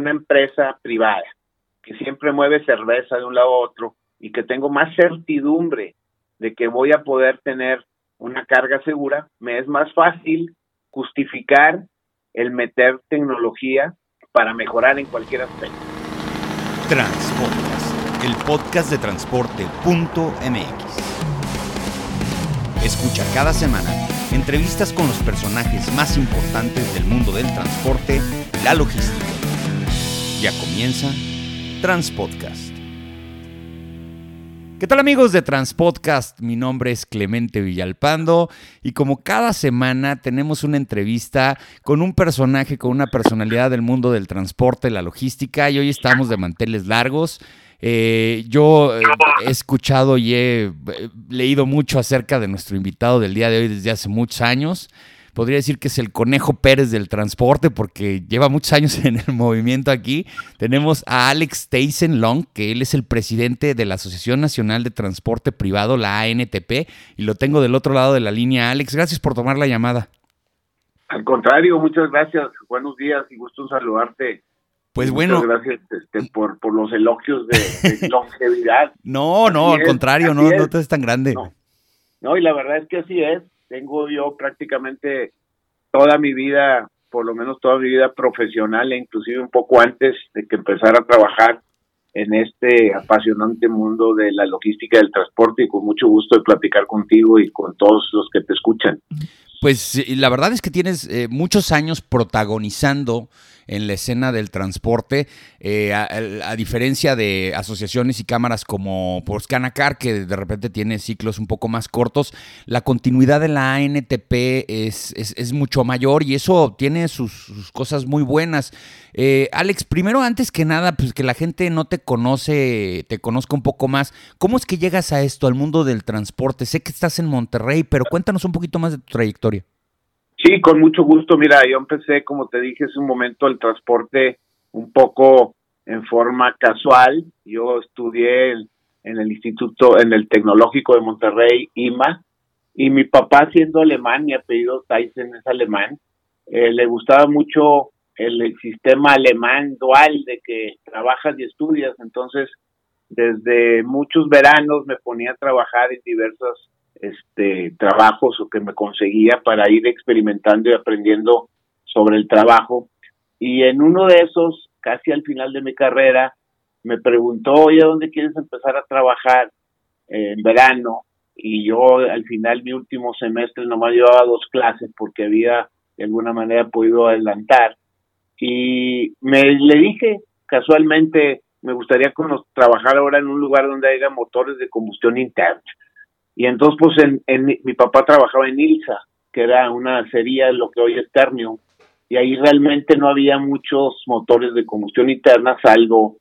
una empresa privada que siempre mueve cerveza de un lado a otro y que tengo más certidumbre de que voy a poder tener una carga segura, me es más fácil justificar el meter tecnología para mejorar en cualquier aspecto. Transpodcast, el podcast de transporte.mx. Escucha cada semana entrevistas con los personajes más importantes del mundo del transporte y la logística. Ya comienza Transpodcast. ¿Qué tal amigos de Transpodcast? Mi nombre es Clemente Villalpando y como cada semana tenemos una entrevista con un personaje, con una personalidad del mundo del transporte, la logística y hoy estamos de manteles largos. Eh, yo eh, he escuchado y he eh, leído mucho acerca de nuestro invitado del día de hoy desde hace muchos años podría decir que es el conejo Pérez del transporte porque lleva muchos años en el movimiento aquí. Tenemos a Alex Tyson Long, que él es el presidente de la Asociación Nacional de Transporte Privado, la ANTP, y lo tengo del otro lado de la línea. Alex, gracias por tomar la llamada. Al contrario, muchas gracias. Buenos días y gusto saludarte. Pues bueno. gracias este, por, por los elogios de, longevidad. No, no, al contrario, no, no te es tan grande. no, y la verdad es que así es tengo yo prácticamente toda mi vida, por lo menos toda mi vida profesional e inclusive un poco antes de que empezara a trabajar en este apasionante mundo de la logística del transporte y con mucho gusto de platicar contigo y con todos los que te escuchan. Pues la verdad es que tienes eh, muchos años protagonizando en la escena del transporte, eh, a, diferencia de asociaciones y cámaras como por Scanacar, que de repente tiene ciclos un poco más cortos, la continuidad de la ANTP es, es, mucho mayor y eso tiene sus, cosas muy buenas. Eh, Alex, primero, antes que nada, pues que la gente no te conoce, te conozca un poco más, ¿cómo es que llegas a esto, al mundo del transporte? Sé que estás en Monterrey, pero cuéntanos un poquito más de tu trayectoria. Sí, con mucho gusto. Mira, yo empecé, como te dije, hace un momento el transporte un poco en forma casual. Yo estudié en el Instituto, en el Tecnológico de Monterrey, IMA, y mi papá, siendo alemán, mi apellido Tyson es alemán, eh, le gustaba mucho el, sistema alemán dual de que trabajas y estudias. Entonces, desde muchos veranos me ponía a trabajar en diversas este, trabajos o que me conseguía para ir experimentando y aprendiendo sobre el trabajo. Y en uno de esos, casi al final de mi carrera, me preguntó, oye, ¿dónde quieres empezar a trabajar en verano? Y yo al final, mi último semestre, nomás llevaba dos clases porque había de alguna manera podido adelantar. Y me le dije casualmente, me gustaría trabajar ahora en un lugar donde haya motores de combustión interna. Y entonces, pues, en, mi papá trabajaba en ILSA, que era una serie lo que hoy es Ternium, y ahí realmente no había muchos motores de combustión interna, salvo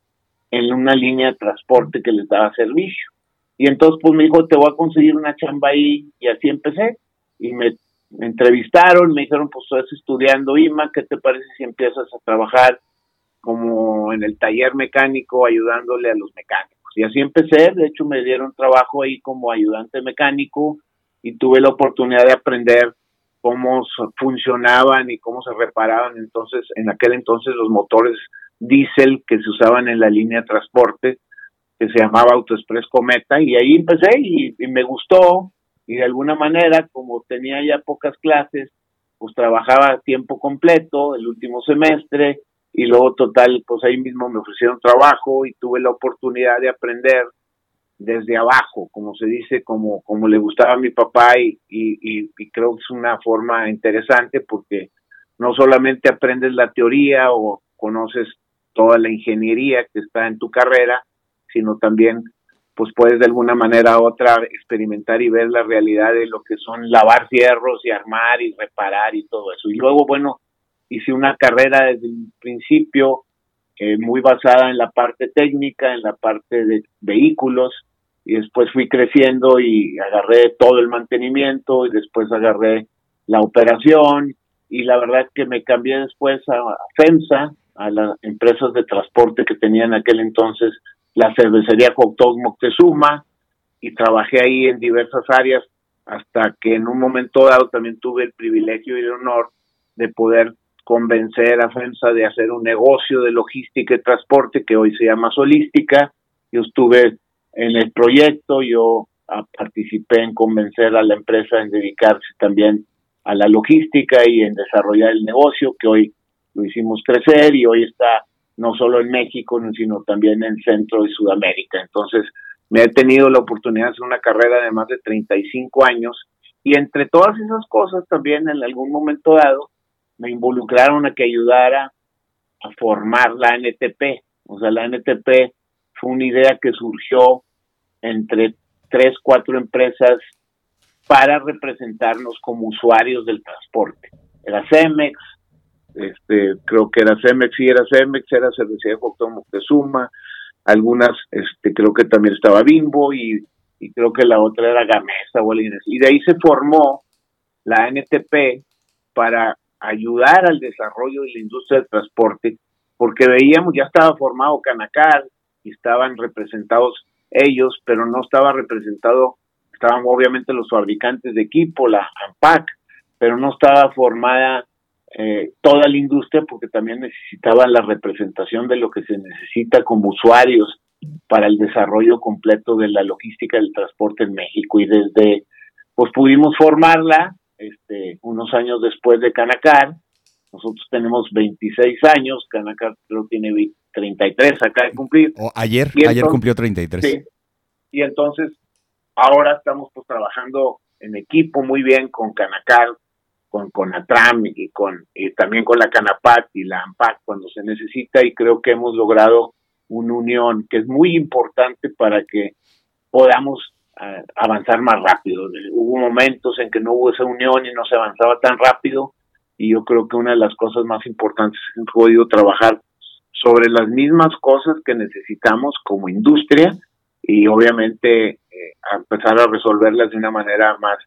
en una línea de transporte que les daba servicio. Y entonces, pues, me dijo, te voy a conseguir una chamba ahí, y así empecé. Y me, entrevistaron, me dijeron, pues, estás estudiando IMA, ¿qué te parece si empiezas a trabajar como en el taller mecánico, ayudándole a los mecánicos? Y así empecé, de hecho me dieron trabajo ahí como ayudante mecánico y tuve la oportunidad de aprender cómo funcionaban y cómo se reparaban. Entonces en aquel entonces los motores diésel que se usaban en la línea de transporte que se llamaba AutoExpress Cometa y ahí empecé y, me gustó. Y de alguna manera como tenía ya pocas clases pues trabajaba a tiempo completo el último semestre y luego total, pues ahí mismo me ofrecieron trabajo y tuve la oportunidad de aprender desde abajo, como se dice, como, como le gustaba a mi papá y, y, y, creo que es una forma interesante porque no solamente aprendes la teoría o conoces toda la ingeniería que está en tu carrera, sino también pues puedes de alguna manera u otra experimentar y ver la realidad de lo que son lavar fierros y armar y reparar y todo eso. Y luego, bueno, hice una carrera desde el principio eh, muy basada en la parte técnica, en la parte de vehículos, y después fui creciendo y agarré todo el mantenimiento y después agarré la operación y la verdad es que me cambié después a, FEMSA, a las empresas de transporte que tenía en aquel entonces la cervecería Cocteau Moctezuma y trabajé ahí en diversas áreas hasta que en un momento dado también tuve el privilegio y el honor de poder convencer a FEMSA de hacer un negocio de logística y transporte que hoy se llama Solística. Yo estuve en el proyecto, yo ah, participé en convencer a la empresa en dedicarse también a la logística y en desarrollar el negocio que hoy lo hicimos crecer y hoy está no solo en México, sino también en Centro y Sudamérica. Entonces, me he tenido la oportunidad de hacer una carrera de más de 35 años y entre todas esas cosas también en algún momento dado me involucraron a que ayudara a formar la NTP. O sea, la NTP fue una idea que surgió entre tres, cuatro empresas para representarnos como usuarios del transporte. Era Cemex, este, creo que era Cemex, sí era Cemex, era Cervecería Doctor Moctezuma, algunas, este, creo que también estaba Bimbo y, creo que la otra era Gamesa o Y de ahí se formó la NTP para ayudar al desarrollo de la industria del transporte, porque veíamos, ya estaba formado Canacar y estaban representados ellos, pero no estaba representado, estaban obviamente los fabricantes de equipo, la AMPAC, pero no estaba formada eh, toda la industria porque también necesitaba la representación de lo que se necesita como usuarios para el desarrollo completo de la logística del transporte en México y desde pues pudimos formarla este unos años después de Canacar nosotros tenemos 26 años Canacar creo tiene 33 acá de cumplir. O ayer ayer cumplió 33 sí, y entonces ahora estamos pues trabajando en equipo muy bien con Canacar con Conatram y con y también con la Canapat y la AMPAC cuando se necesita y creo que hemos logrado una unión que es muy importante para que podamos avanzar más rápido. Hubo momentos en que no hubo esa unión y no se avanzaba tan rápido y yo creo que una de las cosas más importantes es que podido trabajar sobre las mismas cosas que necesitamos como industria y obviamente eh, empezar a resolverlas de una manera más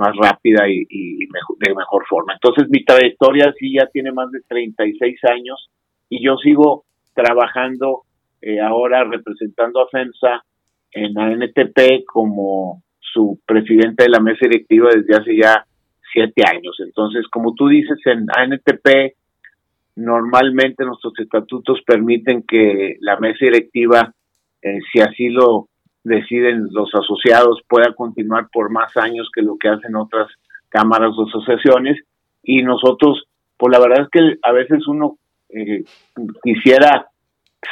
más rápida y, de mejor forma. Entonces mi trayectoria sí ya tiene más de 36 años y yo sigo trabajando eh, ahora representando a FEMSA en la NTP como su presidente de la mesa directiva desde hace ya siete años. Entonces, como tú dices, en ANTP normalmente nuestros estatutos permiten que la mesa directiva, eh, si así lo deciden los asociados pueda continuar por más años que lo que hacen otras cámaras o asociaciones y nosotros, pues la verdad es que a veces uno eh, quisiera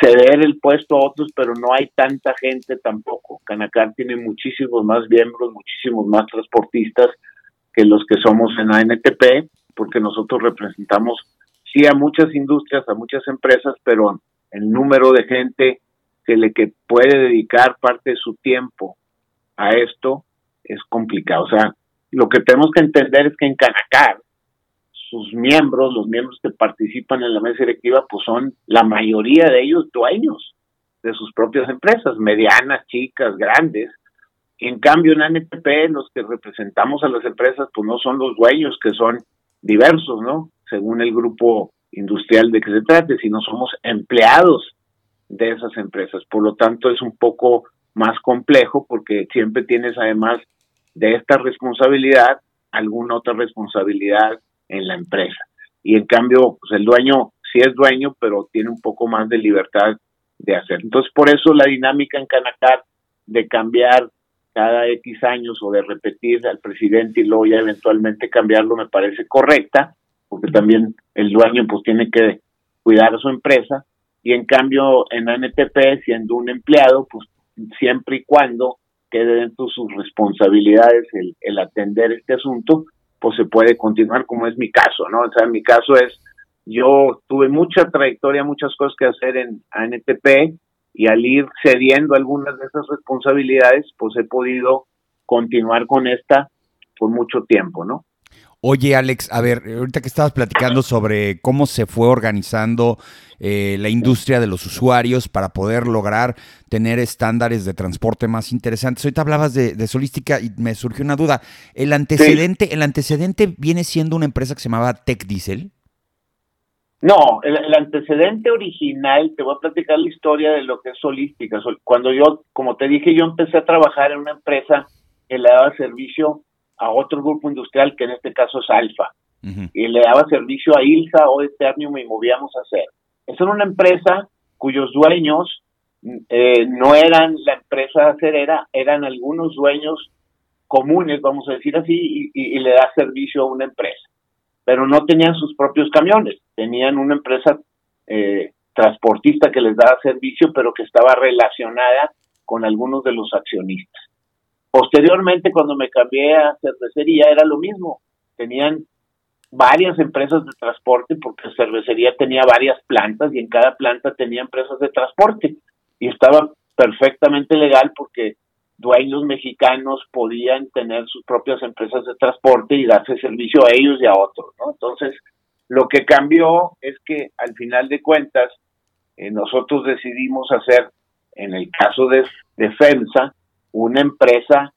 ceder el puesto a otros, pero no hay tanta gente tampoco. Canacar tiene muchísimos más miembros, muchísimos más transportistas que los que somos en ANTP, porque nosotros representamos sí a muchas industrias, a muchas empresas, pero el número de gente que le que puede dedicar parte de su tiempo a esto es complicado. O sea, lo que tenemos que entender es que en Canacar, sus miembros, los miembros que participan en la mesa directiva, pues son la mayoría de ellos dueños de sus propias empresas, medianas, chicas, grandes. En cambio, en ANPP, los que representamos a las empresas, pues no son los dueños, que son diversos, ¿no? Según el grupo industrial de que se trate, sino somos empleados de esas empresas. Por lo tanto, es un poco más complejo porque siempre tienes además de esta responsabilidad alguna otra responsabilidad en la empresa. Y en cambio, pues el dueño sí es dueño, pero tiene un poco más de libertad de hacer. Entonces, por eso la dinámica en Canacar de cambiar cada X años o de repetir al presidente y luego ya eventualmente cambiarlo me parece correcta, porque también el dueño pues tiene que cuidar a su empresa y en cambio en ANTP, siendo un empleado, pues siempre y cuando quede dentro de sus responsabilidades el, el atender este asunto, pues se puede continuar como es mi caso, ¿no? O sea, mi caso es, yo tuve mucha trayectoria, muchas cosas que hacer en ANTP y al ir cediendo algunas de esas responsabilidades, pues he podido continuar con esta por mucho tiempo, ¿no? Oye, Alex, a ver, ahorita que estabas platicando sobre cómo se fue organizando eh, la industria de los usuarios para poder lograr tener estándares de transporte más interesantes. Ahorita hablabas de, Solística y me surgió una duda. ¿El antecedente, ¿El antecedente viene siendo una empresa que se llamaba Tech Diesel? No, el, el, antecedente original, te voy a platicar la historia de lo que es Solística. Cuando yo, como te dije, yo empecé a trabajar en una empresa que le daba servicio a otro grupo industrial que en este caso es Alfa. y le daba servicio a ILSA o Eternium y movíamos a hacer. Esa era una empresa cuyos dueños eh, no eran la empresa acerera, eran algunos dueños comunes, vamos a decir así, y, le da servicio a una empresa. Pero no tenían sus propios camiones, tenían una empresa eh, transportista que les daba servicio, pero que estaba relacionada con algunos de los accionistas. Posteriormente, cuando me cambié a cervecería, era lo mismo. Tenían varias empresas de transporte, porque cervecería tenía varias plantas y en cada planta tenía empresas de transporte. Y estaba perfectamente legal porque dueños mexicanos podían tener sus propias empresas de transporte y darse servicio a ellos y a otros, ¿no? Entonces, lo que cambió es que al final de cuentas, eh, nosotros decidimos hacer, en el caso de, de FEMSA, una empresa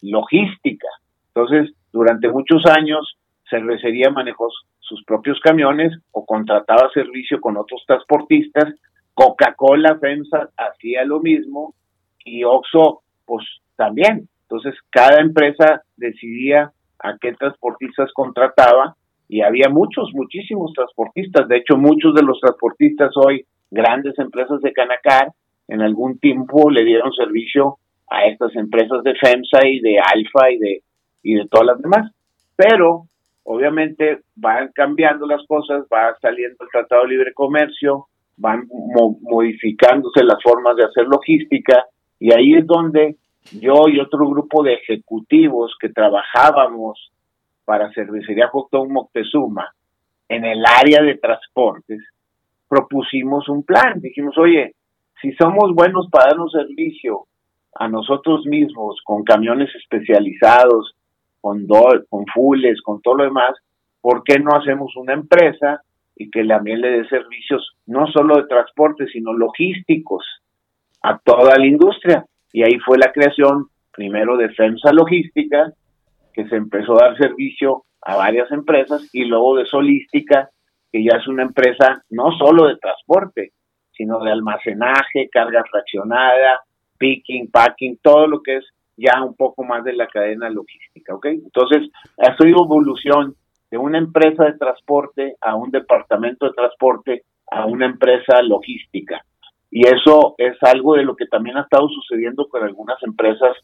logística. Entonces, durante muchos años, Cervecería manejó sus propios camiones o contrataba servicio con otros transportistas. Coca-Cola, FEMSA hacía lo mismo y Oxxo, pues también. Entonces, cada empresa decidía a qué transportistas contrataba y había muchos, muchísimos transportistas. De hecho, muchos de los transportistas hoy, grandes empresas de Canacar, en algún tiempo le dieron servicio a estas empresas de FEMSA y de Alfa y de, y de todas las demás. Pero obviamente van cambiando las cosas, va saliendo el Tratado de Libre Comercio, van modificándose las formas de hacer logística y ahí es donde yo y otro grupo de ejecutivos que trabajábamos para Cervecería Joctón Moctezuma en el área de transportes propusimos un plan. Dijimos, oye, si somos buenos para darnos servicio a nosotros mismos con camiones especializados, con, do, con fulles, con todo lo demás, ¿por qué no hacemos una empresa y que también le dé servicios no solo de transporte, sino logísticos a toda la industria? Y ahí fue la creación primero de FEMSA Logística, que se empezó a dar servicio a varias empresas, y luego de Solística, que ya es una empresa no solo de transporte, sino de almacenaje, carga fraccionada, picking, packing, todo lo que es ya un poco más de la cadena logística, ¿ok? Entonces, ha sido evolución de una empresa de transporte a un departamento de transporte a una empresa logística. Y eso es algo de lo que también ha estado sucediendo con algunas empresas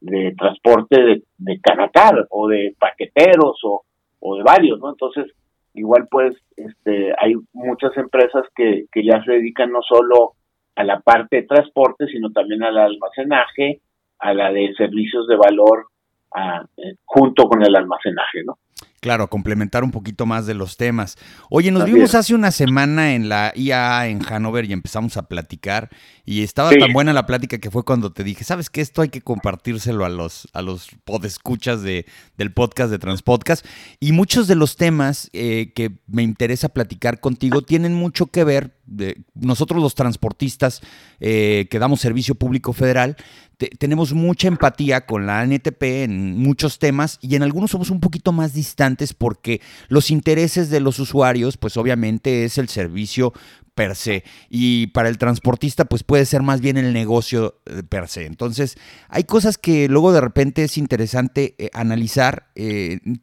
de transporte de, de canacar o de paqueteros o, o de varios, ¿no? Entonces, igual pues este hay muchas empresas que, que ya se dedican no solo a la parte de transporte, sino también al almacenaje, a la de servicios de valor eh, junto con el almacenaje, ¿no? Claro, complementar un poquito más de los temas. Oye, nos vimos hace una semana en la IA en Hanover y empezamos a platicar y estaba tan buena la plática que fue cuando te dije, ¿sabes qué? Esto hay que compartírselo a los, a los podescuchas de, del podcast de Transpodcast y muchos de los temas eh, que me interesa platicar contigo tienen mucho que ver, nosotros los transportistas eh, que damos servicio público federal, tenemos mucha empatía con la NTP en muchos temas y en algunos somos un poquito más distantes porque los intereses de los usuarios, pues obviamente es el servicio per se. Y para el transportista, pues puede ser más bien el negocio eh, per se. Entonces, hay cosas que luego de repente es interesante eh, analizar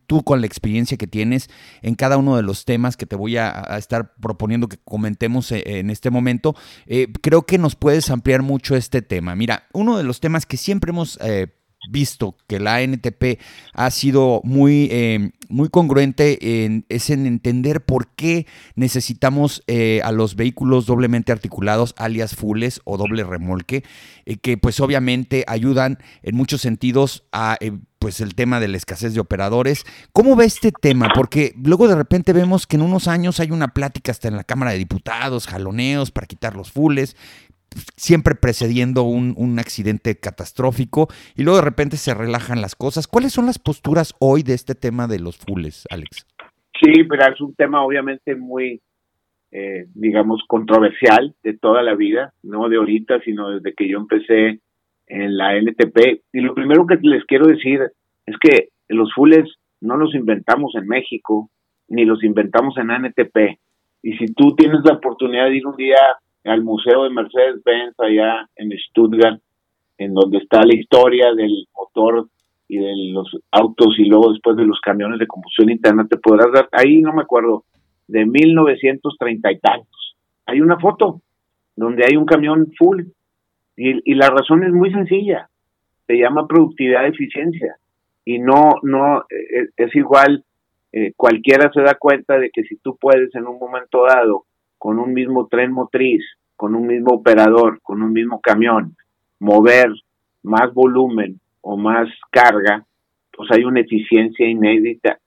tú con la experiencia que tienes en cada uno de los temas que te voy a, estar proponiendo que comentemos en este momento. creo que nos puedes ampliar mucho este tema. Mira, uno de los temas que siempre hemos visto que la NTP ha sido muy, eh, muy congruente en, es en entender por qué necesitamos eh, a los vehículos doblemente articulados, alias fulles o doble remolque, eh, que pues obviamente ayudan en muchos sentidos a pues el tema de la escasez de operadores. ¿Cómo ve este tema? Porque luego de repente vemos que en unos años hay una plática hasta en la Cámara de Diputados, jaloneos para quitar los fulles, siempre precediendo un, un, accidente catastrófico y luego de repente se relajan las cosas. ¿Cuáles son las posturas hoy de este tema de los fules, Alex? Sí, pero es un tema obviamente muy, eh, digamos, controversial de toda la vida, no de ahorita, sino desde que yo empecé en la NTP. Y lo primero que les quiero decir es que los fules no los inventamos en México, ni los inventamos en NTP. Y si tú tienes la oportunidad de ir un día al Museo de Mercedes-Benz allá en Stuttgart, en donde está la historia del motor y de los autos y luego después de los camiones de combustión interna, te podrás dar, ahí no me acuerdo, de 1930 y tantos. Hay una foto donde hay un camión full y, y la razón es muy sencilla, se llama productividad eficiencia. Y no, no, es, es igual, eh, cualquiera se da cuenta de que si tú puedes en un momento dado, con un mismo tren motriz, con un mismo operador, con un mismo camión, mover más volumen o más carga, pues hay una eficiencia inédita,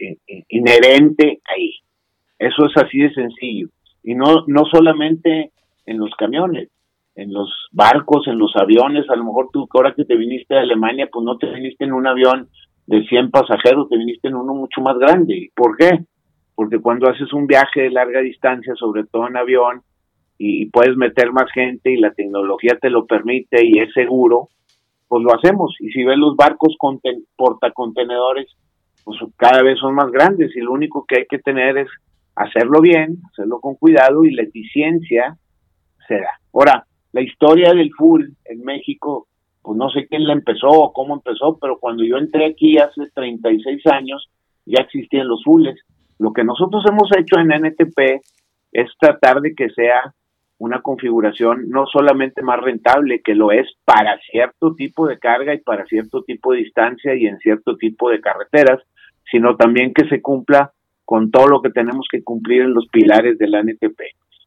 inherente ahí. Eso es así de sencillo. Y no, no solamente en los camiones, en los barcos, en los aviones, a lo mejor tú ahora que te viniste a Alemania, pues no te viniste en un avión de 100 pasajeros, te viniste en uno mucho más grande. ¿Por qué? Porque cuando haces un viaje de larga distancia, sobre todo en avión, y, puedes meter más gente y la tecnología te lo permite y es seguro, pues lo hacemos. Y si ves los barcos conten, portacontenedores, pues cada vez son más grandes y lo único que hay que tener es hacerlo bien, hacerlo con cuidado y la eficiencia se da. Ahora, la historia del full en México, pues no sé quién la empezó o cómo empezó, pero cuando yo entré aquí hace 36 años, ya existían los fulles. Lo que nosotros hemos hecho en NTP es tratar de que sea una configuración no solamente más rentable, que lo es para cierto tipo de carga y para cierto tipo de distancia y en cierto tipo de carreteras, sino también que se cumpla con todo lo que tenemos que cumplir en los pilares de la NTP.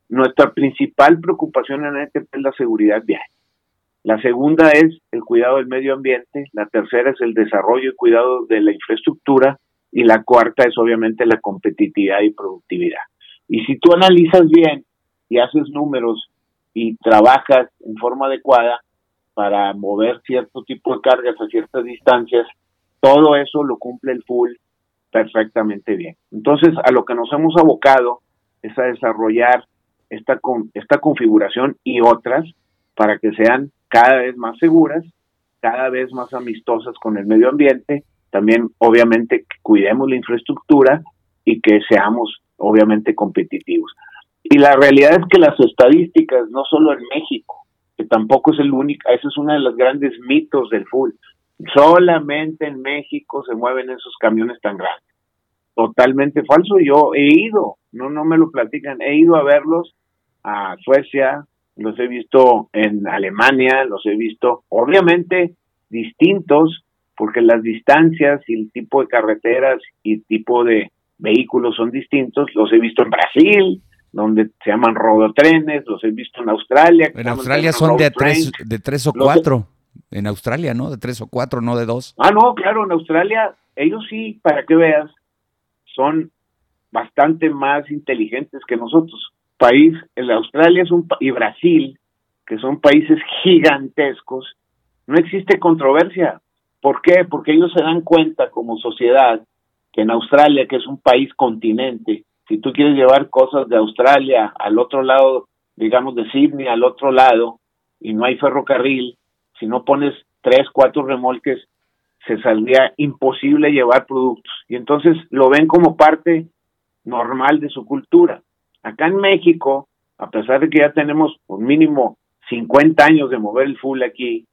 Nuestra principal preocupación en la NTP es la seguridad vial. La segunda es el cuidado del medio ambiente, la tercera es el desarrollo y cuidado de la infraestructura y la cuarta es obviamente la competitividad y productividad. Y si tú analizas bien y haces números y trabajas en forma adecuada para mover cierto tipo de cargas a ciertas distancias, todo eso lo cumple el full perfectamente bien. Entonces, a lo que nos hemos abocado es a desarrollar esta, esta configuración y otras para que sean cada vez más seguras, cada vez más amistosas con el medio ambiente, también obviamente que cuidemos la infraestructura y que seamos obviamente competitivos. Y la realidad es que las estadísticas, no solo en México, que tampoco es el único, ese es uno de los grandes mitos del full, solamente en México se mueven esos camiones tan grandes. Totalmente falso, yo he ido, no, no me lo platican, he ido a verlos a Suecia, los he visto en Alemania, los he visto, obviamente distintos, porque las distancias y el tipo de carreteras y tipo de vehículos son distintos, los he visto en Brasil, donde se llaman rodotrenes, los he visto en Australia. En Australia son de tres, de tres o cuatro. En Australia, ¿no? De tres o cuatro, no de dos. Ah, no, claro, en Australia, ellos sí, para que veas, son bastante más inteligentes que nosotros. País, el Australia es un y Brasil, que son países gigantescos, no existe controversia. ¿Por qué? Porque ellos se dan cuenta como sociedad que en Australia, que es un país continente, si tú quieres llevar cosas de Australia al otro lado, digamos de Sydney al otro lado, y no hay ferrocarril, si no pones tres, cuatro remolques, se saldría imposible llevar productos. Y entonces lo ven como parte normal de su cultura. Acá en México, a pesar de que ya tenemos por mínimo 50 años de mover el full aquí,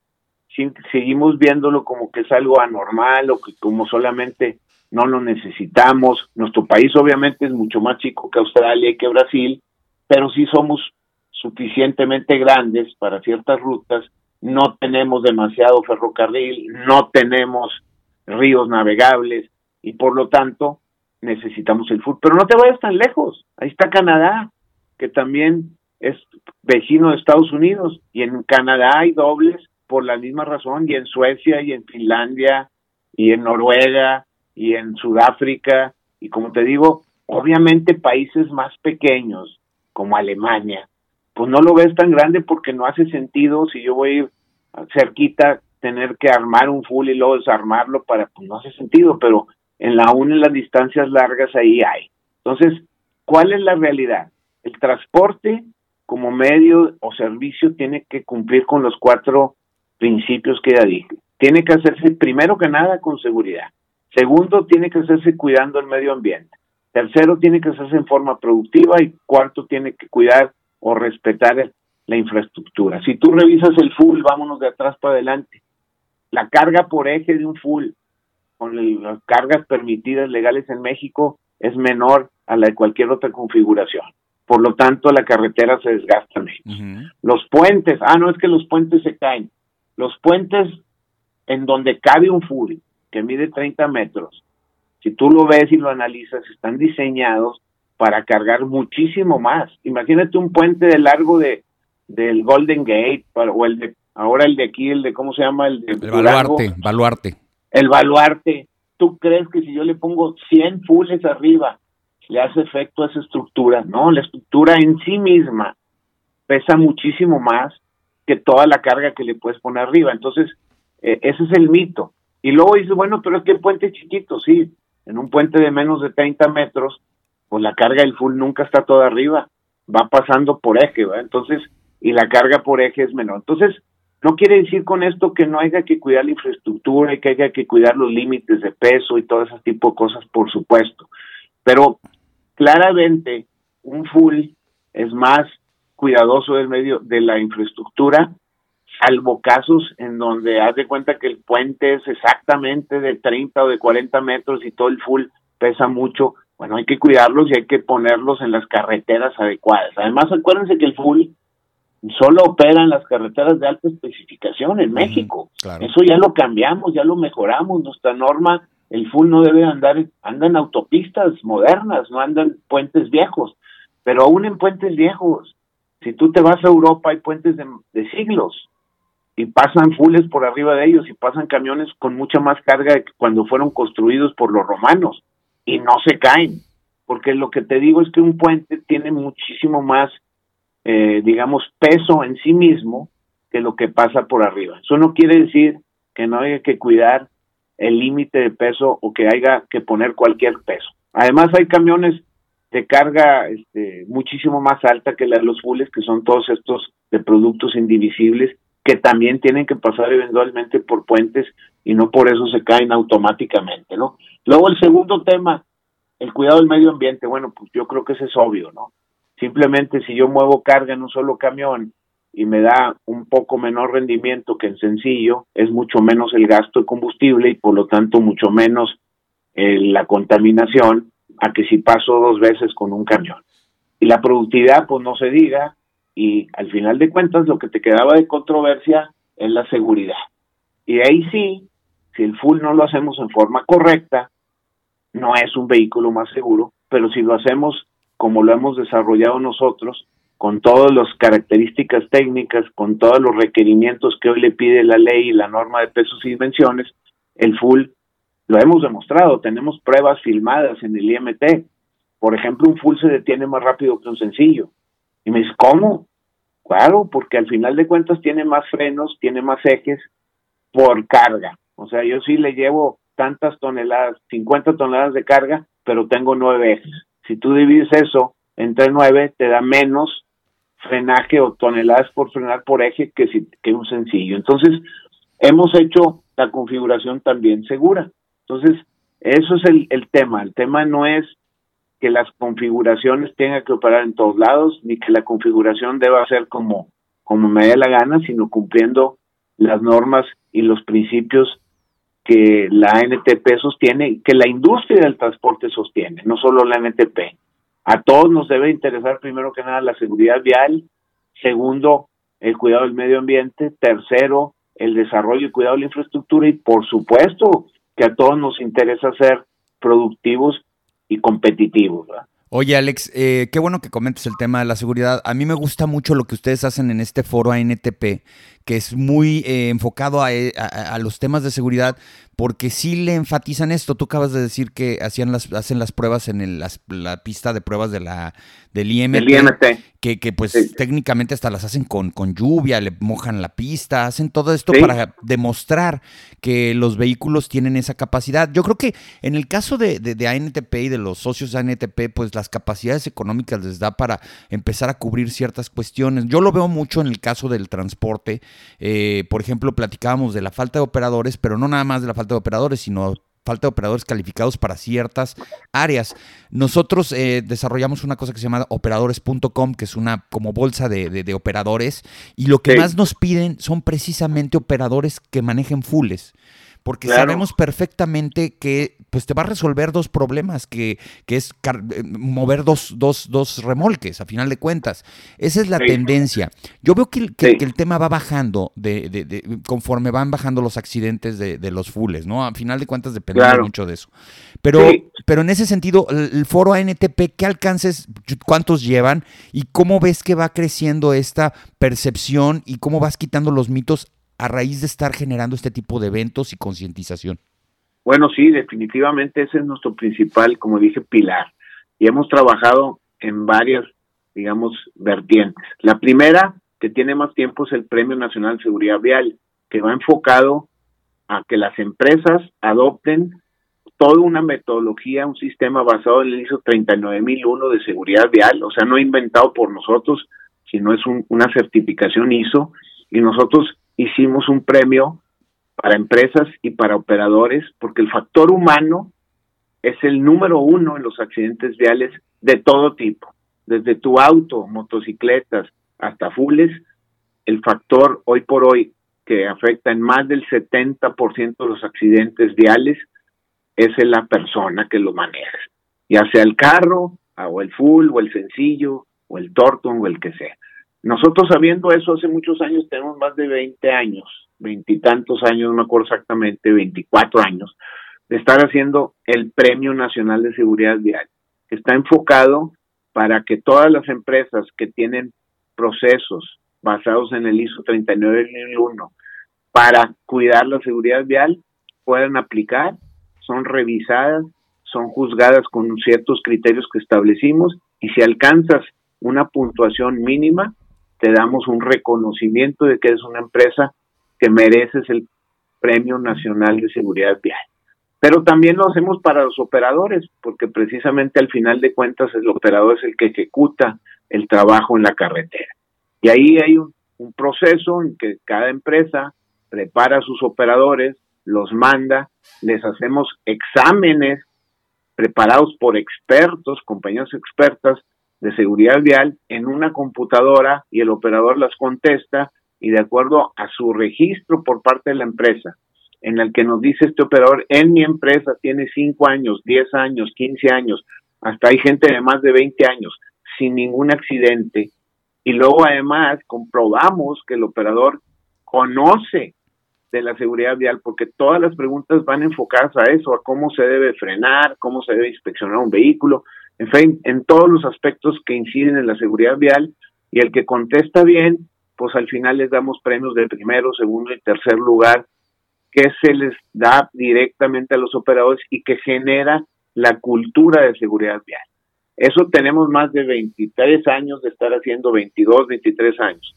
seguimos viéndolo como que es algo anormal o que como solamente no lo necesitamos. Nuestro país obviamente es mucho más chico que Australia y que Brasil, pero sí somos suficientemente grandes para ciertas rutas, no tenemos demasiado ferrocarril, no tenemos ríos navegables y por lo tanto necesitamos el fútbol. Pero no te vayas tan lejos, ahí está Canadá, que también es vecino de Estados Unidos y en Canadá hay dobles por la misma razón y en Suecia y en Finlandia y en Noruega y en Sudáfrica y como te digo, obviamente países más pequeños como Alemania, pues no lo ves tan grande porque no hace sentido si yo voy cerquita tener que armar un full y luego desarmarlo para, pues no hace sentido, pero en la una en las distancias largas ahí hay. Entonces, ¿cuál es la realidad? El transporte como medio o servicio tiene que cumplir con los cuatro principios que ya dije. Tiene que hacerse primero que nada con seguridad. Segundo, tiene que hacerse cuidando el medio ambiente. Tercero, tiene que hacerse en forma productiva. Y cuarto, tiene que cuidar o respetar la infraestructura. Si tú revisas el full, vámonos de atrás para adelante. La carga por eje de un full con las cargas permitidas legales en México es menor a la de cualquier otra configuración. Por lo tanto, la carretera se desgasta menos. Los puentes, ah, no es que los puentes se caen. Los puentes en donde cabe un full que mide 30 metros, si tú lo ves y lo analizas, están diseñados para cargar muchísimo más. Imagínate un puente de largo de del Golden Gate o el de ahora el de aquí, el de cómo se llama el de el baluarte, baluarte. El baluarte. ¿Tú crees que si yo le pongo 100 fulles arriba le hace efecto a esa estructura? No, la estructura en sí misma pesa muchísimo más que toda la carga que le puedes poner arriba. Entonces, eh, ese es el mito. Y luego dices, bueno, pero es que el puente chiquito, sí, en un puente de menos de 30 metros, pues la carga del full nunca está toda arriba, va pasando por eje, ¿verdad? Entonces, y la carga por eje es menor. Entonces, no quiere decir con esto que no haya que cuidar la infraestructura y que haya que cuidar los límites de peso y todo ese tipo de cosas, por supuesto. Pero claramente un full es más cuidadoso del medio de la infraestructura, salvo casos en donde haz de cuenta que el puente es exactamente de 30 o de 40 metros y todo el full pesa mucho, bueno, hay que cuidarlos y hay que ponerlos en las carreteras adecuadas. Además, acuérdense que el full solo opera en las carreteras de alta especificación en México. Eso ya lo cambiamos, ya lo mejoramos. Nuestra norma, el full no debe andar, anda en autopistas modernas, no andan puentes viejos. Pero aún en puentes viejos, si tú te vas a Europa hay puentes de, siglos y pasan fulles por arriba de ellos y pasan camiones con mucha más carga que cuando fueron construidos por los romanos y no se caen, porque lo que te digo es que un puente tiene muchísimo más, eh, digamos, peso en sí mismo que lo que pasa por arriba. Eso no quiere decir que no haya que cuidar el límite de peso o que haya que poner cualquier peso. Además hay camiones de carga este, muchísimo más alta que la los fulles, que son todos estos de productos indivisibles, que también tienen que pasar eventualmente por puentes y no por eso se caen automáticamente, ¿no? Luego el segundo tema, el cuidado del medio ambiente, bueno, pues yo creo que ese es obvio, ¿no? Simplemente si yo muevo carga en un solo camión y me da un poco menor rendimiento que en sencillo, es mucho menos el gasto de combustible y por lo tanto mucho menos eh, la contaminación a que si paso dos veces con un camión. Y la productividad, pues no se diga, y al final de cuentas lo que te quedaba de controversia es la seguridad. Y ahí sí, si el full no lo hacemos en forma correcta, no es un vehículo más seguro, pero si lo hacemos como lo hemos desarrollado nosotros, con todas las características técnicas, con todos los requerimientos que hoy le pide la ley y la norma de pesos y dimensiones, el full lo hemos demostrado, tenemos pruebas filmadas en el IMT. Por ejemplo, un full se detiene más rápido que un sencillo. Y me dice, ¿cómo? Claro, porque al final de cuentas tiene más frenos, tiene más ejes por carga. O sea, yo sí le llevo tantas toneladas, 50 toneladas de carga, pero tengo nueve ejes. Si tú divides eso entre nueve, te da menos frenaje o toneladas por frenar por eje que, si, que un sencillo. Entonces, hemos hecho la configuración también segura. Entonces, eso es el, el tema. El tema no es que las configuraciones tengan que operar en todos lados, ni que la configuración deba ser como, como me dé la gana, sino cumpliendo las normas y los principios que la NTP sostiene, que la industria del transporte sostiene, no solo la NTP. A todos nos debe interesar primero que nada la seguridad vial, segundo, el cuidado del medio ambiente, tercero, el desarrollo y cuidado de la infraestructura y por supuesto que a todos nos interesa ser productivos y competitivos. Oye, Alex, eh, qué bueno que comentes el tema de la seguridad. A mí me gusta mucho lo que ustedes hacen en este foro ANTP, que es muy eh, enfocado eh, a, los temas de seguridad, porque sí le enfatizan esto. Tú acabas de decir que hacían las, hacen las pruebas en la pista de pruebas de la, del IMT. Que, que, pues técnicamente hasta las hacen con, con lluvia, le mojan la pista, hacen todo esto para demostrar que los vehículos tienen esa capacidad. Yo creo que en el caso de, de, ANTP y de los socios de ANTP, pues las capacidades económicas les da para empezar a cubrir ciertas cuestiones. Yo lo veo mucho en el caso del transporte. Eh, por ejemplo, platicábamos de la falta de operadores, pero no nada más de la falta de operadores, sino falta de operadores calificados para ciertas áreas. Nosotros eh, desarrollamos una cosa que se llama operadores.com, que es una como bolsa de, operadores, y lo que más nos piden son precisamente operadores que manejen fulles porque sabemos perfectamente que pues te va a resolver dos problemas, que, que es eh, mover dos, dos, dos, remolques, a final de cuentas. Esa es la tendencia. Yo veo que, el tema va bajando de, de, conforme van bajando los accidentes de, los fulles, ¿no? A final de cuentas depende mucho de eso. Pero, pero en ese sentido, el, foro ANTP, ¿qué alcances, cuántos llevan y cómo ves que va creciendo esta percepción y cómo vas quitando los mitos a raíz de estar generando este tipo de eventos y concientización? Bueno, sí, definitivamente ese es nuestro principal, como dije, pilar. Y hemos trabajado en varias, digamos, vertientes. La primera, que tiene más tiempo, es el Premio Nacional de Seguridad Vial, que va enfocado a que las empresas adopten toda una metodología, un sistema basado en el ISO 39001 de seguridad vial, o sea, no inventado por nosotros, sino es una certificación ISO, y nosotros hicimos un premio para empresas y para operadores, porque el factor humano es el número uno en los accidentes viales de todo tipo, desde tu auto, motocicletas, hasta fulles, el factor hoy por hoy que afecta en más del 70% de los accidentes viales es la persona que lo maneja, ya sea el carro, o el full, o el sencillo, o el Torton, o el que sea. Nosotros sabiendo eso hace muchos años, tenemos más de 20 años, veintitantos años, no me acuerdo exactamente, 24 años, de estar haciendo el Premio Nacional de Seguridad Vial, que está enfocado para que todas las empresas que tienen procesos basados en el ISO 39001 para cuidar la seguridad vial puedan aplicar, son revisadas, son juzgadas con ciertos criterios que establecimos y si alcanzas una puntuación mínima, te damos un reconocimiento de que eres una empresa que mereces el Premio Nacional de Seguridad Vial. Pero también lo hacemos para los operadores, porque precisamente al final de cuentas el operador es el que ejecuta el trabajo en la carretera. Y ahí hay un, proceso en que cada empresa prepara a sus operadores, los manda, les hacemos exámenes preparados por expertos, compañías expertas, de seguridad vial en una computadora y el operador las contesta y de acuerdo a su registro por parte de la empresa, en el que nos dice este operador, en mi empresa tiene 5 años, 10 años, 15 años, hasta hay gente de más de 20 años, sin ningún accidente. Y luego además comprobamos que el operador conoce de la seguridad vial, porque todas las preguntas van enfocadas a eso, a cómo se debe frenar, cómo se debe inspeccionar un vehículo, en fin, en todos los aspectos que inciden en la seguridad vial y el que contesta bien, pues al final les damos premios de primero, segundo y tercer lugar que se les da directamente a los operadores y que genera la cultura de seguridad vial. Eso tenemos más de 23 años de estar haciendo, 22, 23 años.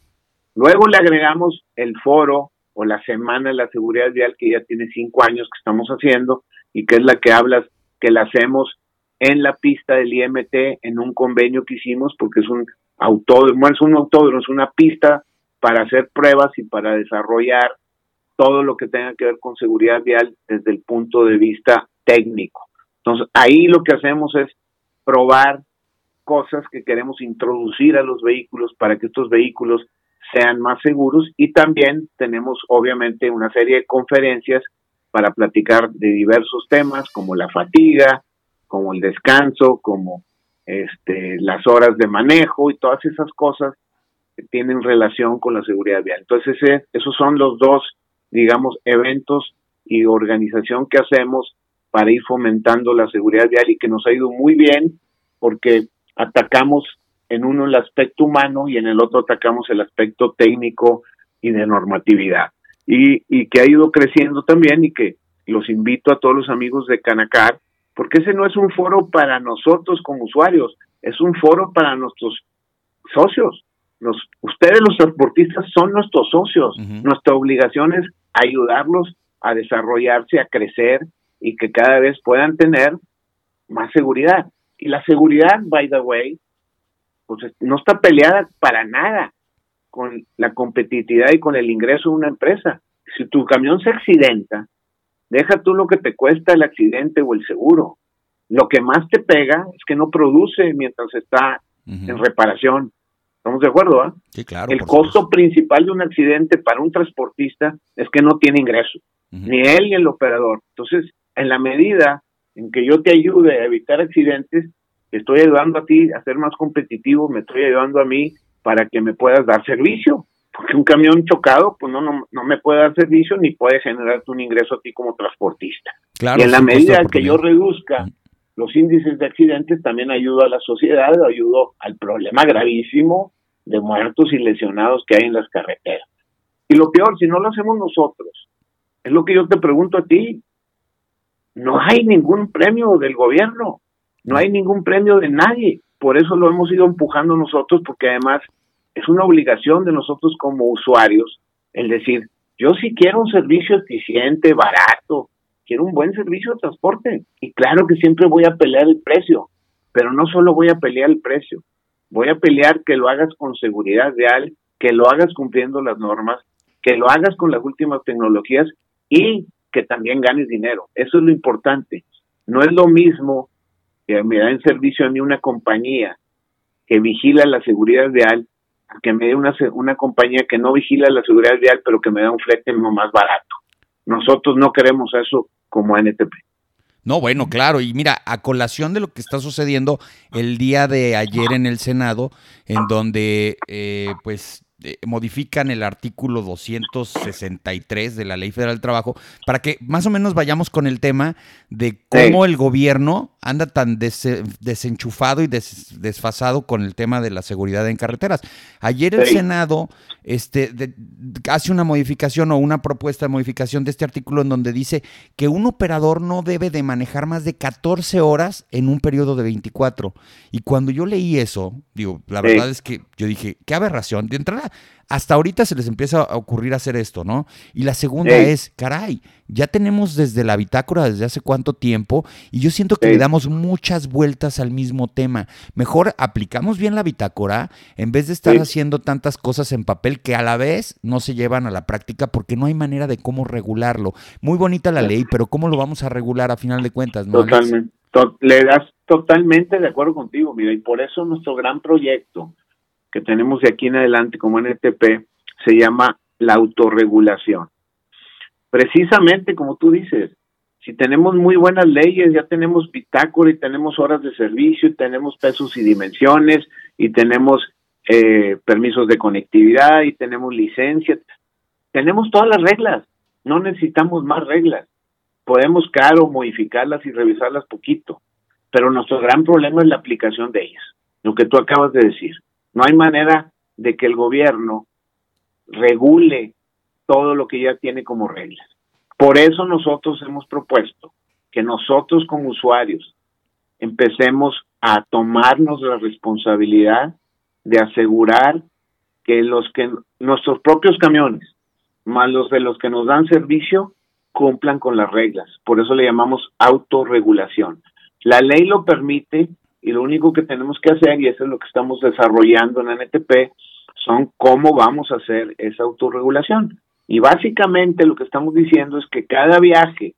Luego le agregamos el foro o la semana de la seguridad vial que ya tiene cinco años que estamos haciendo y que es la que hablas, que la hacemos en la pista del IMT en un convenio que hicimos porque es un autódromo, es un autódromo, es una pista para hacer pruebas y para desarrollar todo lo que tenga que ver con seguridad vial desde el punto de vista técnico. Entonces, ahí lo que hacemos es probar cosas que queremos introducir a los vehículos para que estos vehículos sean más seguros y también tenemos obviamente una serie de conferencias para platicar de diversos temas como la fatiga, como el descanso, como este, las horas de manejo y todas esas cosas tienen relación con la seguridad vial. Entonces, esos son los dos, digamos, eventos y organización que hacemos para ir fomentando la seguridad vial y que nos ha ido muy bien porque atacamos en uno el aspecto humano y en el otro atacamos el aspecto técnico y de normatividad. Y, y que ha ido creciendo también y que los invito a todos los amigos de Canacar porque ese no es un foro para nosotros como usuarios, es un foro para nuestros socios. Los, ustedes los transportistas son nuestros socios. Nuestra obligación es ayudarlos a desarrollarse, a crecer y que cada vez puedan tener más seguridad. Y la seguridad, by the way, pues no está peleada para nada con la competitividad y con el ingreso de una empresa. Si tu camión se accidenta, Deja tú lo que te cuesta el accidente o el seguro. Lo que más te pega es que no produce mientras está en reparación. ¿Estamos de acuerdo? Sí, claro. El costo principal de un accidente para un transportista es que no tiene ingreso. ni él ni el operador. Entonces, en la medida en que yo te ayude a evitar accidentes, estoy ayudando a ti a ser más competitivo, me estoy ayudando a mí para que me puedas dar servicio, porque un camión chocado, pues no, no, no me puede dar servicio ni puede generarte un ingreso a ti como transportista. y en la medida en que yo reduzca los índices de accidentes, también ayudo a la sociedad, ayudo al problema gravísimo de muertos y lesionados que hay en las carreteras. Y lo peor, si no lo hacemos nosotros, es lo que yo te pregunto a ti, no hay ningún premio del gobierno, no hay ningún premio de nadie. Por eso lo hemos ido empujando nosotros, porque además es una obligación de nosotros como usuarios el decir, yo sí quiero un servicio eficiente, barato, quiero un buen servicio de transporte. Y claro que siempre voy a pelear el precio, pero no solo voy a pelear el precio, voy a pelear que lo hagas con seguridad real, que lo hagas cumpliendo las normas, que lo hagas con las últimas tecnologías y que también ganes dinero. Eso es lo importante. No es lo mismo que me da en servicio a mí una compañía que vigila la seguridad vial que me dé una, una compañía que no vigila la seguridad vial, pero que me da un flete más barato. Nosotros no queremos eso como NTP. No, bueno, claro. Y mira, a colación de lo que está sucediendo el día de ayer en el Senado, en donde eh, pues eh, modifican el artículo 263 de la Ley Federal del Trabajo para que más o menos vayamos con el tema de cómo el gobierno anda tan desenchufado y desfasado con el tema de la seguridad en carreteras. Ayer el Senado este, hace una modificación o una propuesta de modificación de este artículo en donde dice que un operador no debe de manejar más de 14 horas en un periodo de 24. Y cuando yo leí eso, digo, la verdad es que yo dije, qué aberración. De entrada, hasta ahorita se les empieza a ocurrir hacer esto, ¿no? Y la segunda es, caray, ya tenemos desde la bitácora desde hace cuánto tiempo y yo siento que le damos muchas vueltas al mismo tema. Mejor aplicamos bien la bitácora en vez de estar haciendo tantas cosas en papel que a la vez no se llevan a la práctica porque no hay manera de cómo regularlo. Muy bonita la ley, pero ¿cómo lo vamos a regular a final de cuentas? ¿no, Totalmente. le das totalmente de acuerdo contigo, mira, y por eso nuestro gran proyecto que tenemos de aquí en adelante como NTP se llama la autorregulación. Precisamente como tú dices, si tenemos muy buenas leyes, ya tenemos bitácora y tenemos horas de servicio y tenemos pesos y dimensiones y tenemos eh, permisos de conectividad y tenemos licencias, tenemos todas las reglas, no necesitamos más reglas. Podemos, claro, modificarlas y revisarlas poquito, pero nuestro gran problema es la aplicación de ellas, lo que tú acabas de decir. No hay manera de que el gobierno regule todo lo que ya tiene como reglas. Por eso nosotros hemos propuesto que nosotros como usuarios empecemos a tomarnos la responsabilidad de asegurar que los que nuestros propios camiones, más los de los que nos dan servicio, cumplan con las reglas. Por eso le llamamos autorregulación. La ley lo permite y lo único que tenemos que hacer, y eso es lo que estamos desarrollando en NTP, son cómo vamos a hacer esa autorregulación. Y básicamente lo que estamos diciendo es que cada viaje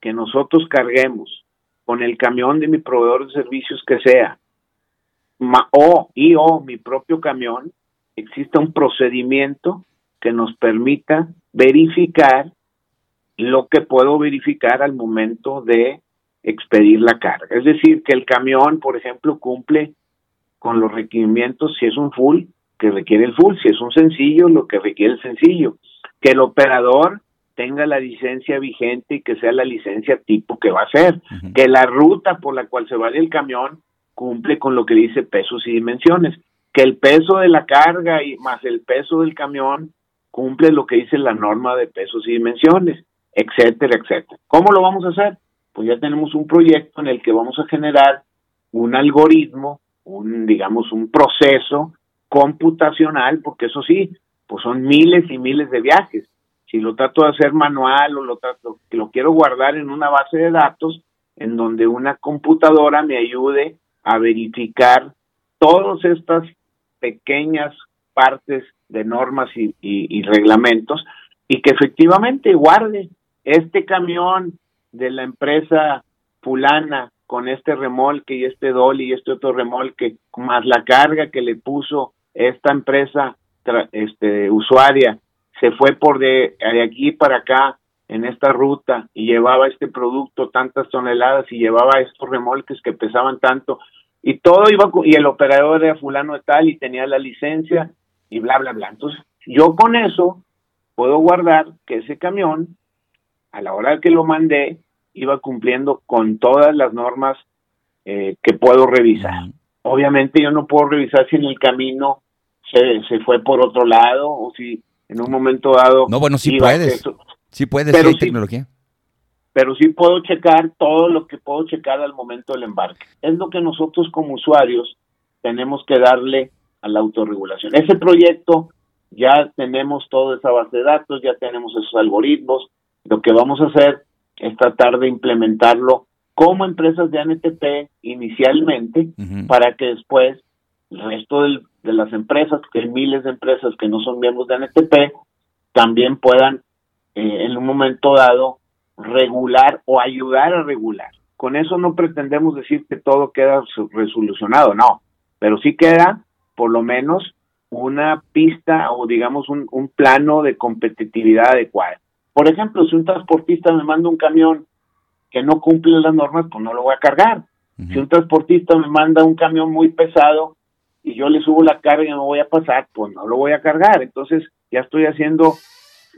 que nosotros carguemos con el camión de mi proveedor de servicios que sea, o y o mi propio camión, exista un procedimiento que nos permita verificar lo que puedo verificar al momento de expedir la carga. Es decir, que el camión, por ejemplo, cumple con los requerimientos si es un full, que requiere el full, si es un sencillo, lo que requiere el sencillo. Que el operador tenga la licencia vigente y que sea la licencia tipo que va a ser. Que la ruta por la cual se vale el camión cumple con lo que dice pesos y dimensiones. Que el peso de la carga y más el peso del camión cumple lo que dice la norma de pesos y dimensiones, etcétera, etcétera. ¿Cómo lo vamos a hacer? Pues ya tenemos un proyecto en el que vamos a generar un algoritmo, un digamos un proceso computacional, porque eso sí, pues son miles y miles de viajes. Si lo trato de hacer manual o lo trato, lo quiero guardar en una base de datos en donde una computadora me ayude a verificar todas estas pequeñas partes de normas y, y reglamentos y que efectivamente guarde este camión de la empresa fulana con este remolque y este dolly y este otro remolque, más la carga que le puso esta empresa este, usuaria, se fue por de, de aquí para acá en esta ruta y llevaba este producto tantas toneladas y llevaba estos remolques que pesaban tanto y todo iba y el operador era fulano de tal y tenía la licencia y bla bla bla. Entonces, yo con eso puedo guardar que ese camión a la hora que lo mandé iba cumpliendo con todas las normas eh, que puedo revisar. Obviamente yo no puedo revisar si en el camino se, se fue por otro lado o si en un momento dado... No, bueno, sí puedes. Sí puedes, pero tecnología. Pero sí puedo checar todo lo que puedo checar al momento del embarque. Es lo que nosotros como usuarios tenemos que darle a la autorregulación. Ese proyecto ya tenemos toda esa base de datos, ya tenemos esos algoritmos. Lo que vamos a hacer es tratar de implementarlo como empresas de ANTP inicialmente para que después el resto de las empresas, que hay miles de empresas que no son miembros de ANTP, también puedan eh, en un momento dado regular o ayudar a regular. Con eso no pretendemos decir que todo queda resolucionado, no, pero sí queda por lo menos una pista o digamos un, un plano de competitividad adecuada. Por ejemplo, si un transportista me manda un camión que no cumple las normas, pues no lo voy a cargar. Si un transportista me manda un camión muy pesado y yo le subo la carga y no voy a pasar, pues no lo voy a cargar. Entonces ya estoy haciendo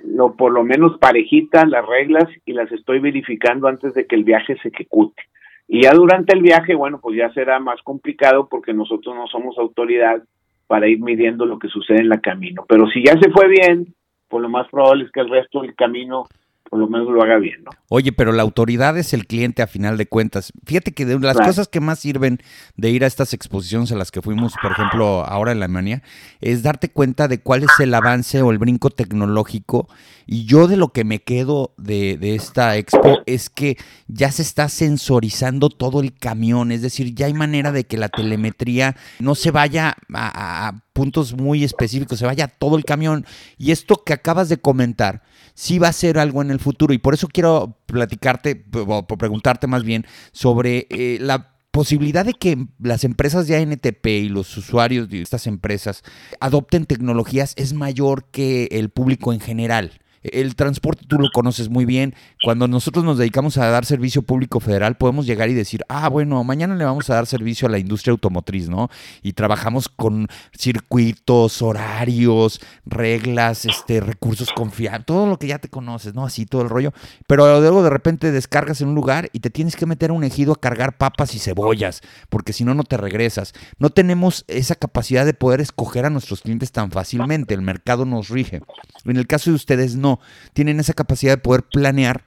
lo, por lo menos parejita las reglas y las estoy verificando antes de que el viaje se ejecute. Y ya durante el viaje, bueno, pues ya será más complicado porque nosotros no somos autoridad para ir midiendo lo que sucede en la camino. Pero si ya se fue bien, pues lo más probable es que el resto del camino por lo menos lo haga bien, ¿no? Oye, pero la autoridad es el cliente a final de cuentas. Fíjate que de las cosas que más sirven de ir a estas exposiciones a las que fuimos, por ejemplo, ahora en Alemania, es darte cuenta de cuál es el avance o el brinco tecnológico. Y yo de lo que me quedo de, esta expo es que ya se está sensorizando todo el camión, es decir, ya hay manera de que la telemetría no se vaya a, a puntos muy específicos, se vaya todo el camión. Y esto que acabas de comentar, sí va a ser algo en el futuro. Y por eso quiero platicarte, o preguntarte más bien, sobre eh, la posibilidad de que las empresas de ANTP y los usuarios de estas empresas adopten tecnologías es mayor que el público en general. El transporte tú lo conoces muy bien. Cuando nosotros nos dedicamos a dar servicio público federal, podemos llegar y decir, ah, bueno, mañana le vamos a dar servicio a la industria automotriz, ¿no? Y trabajamos con circuitos, horarios, reglas, este, recursos confiables, todo lo que ya te conoces, ¿no? Así todo el rollo. Pero luego de repente descargas en un lugar y te tienes que meter a un ejido a cargar papas y cebollas, porque si no, no te regresas. No tenemos esa capacidad de poder escoger a nuestros clientes tan fácilmente. El mercado nos rige. En el caso de ustedes, no tienen esa capacidad de poder planear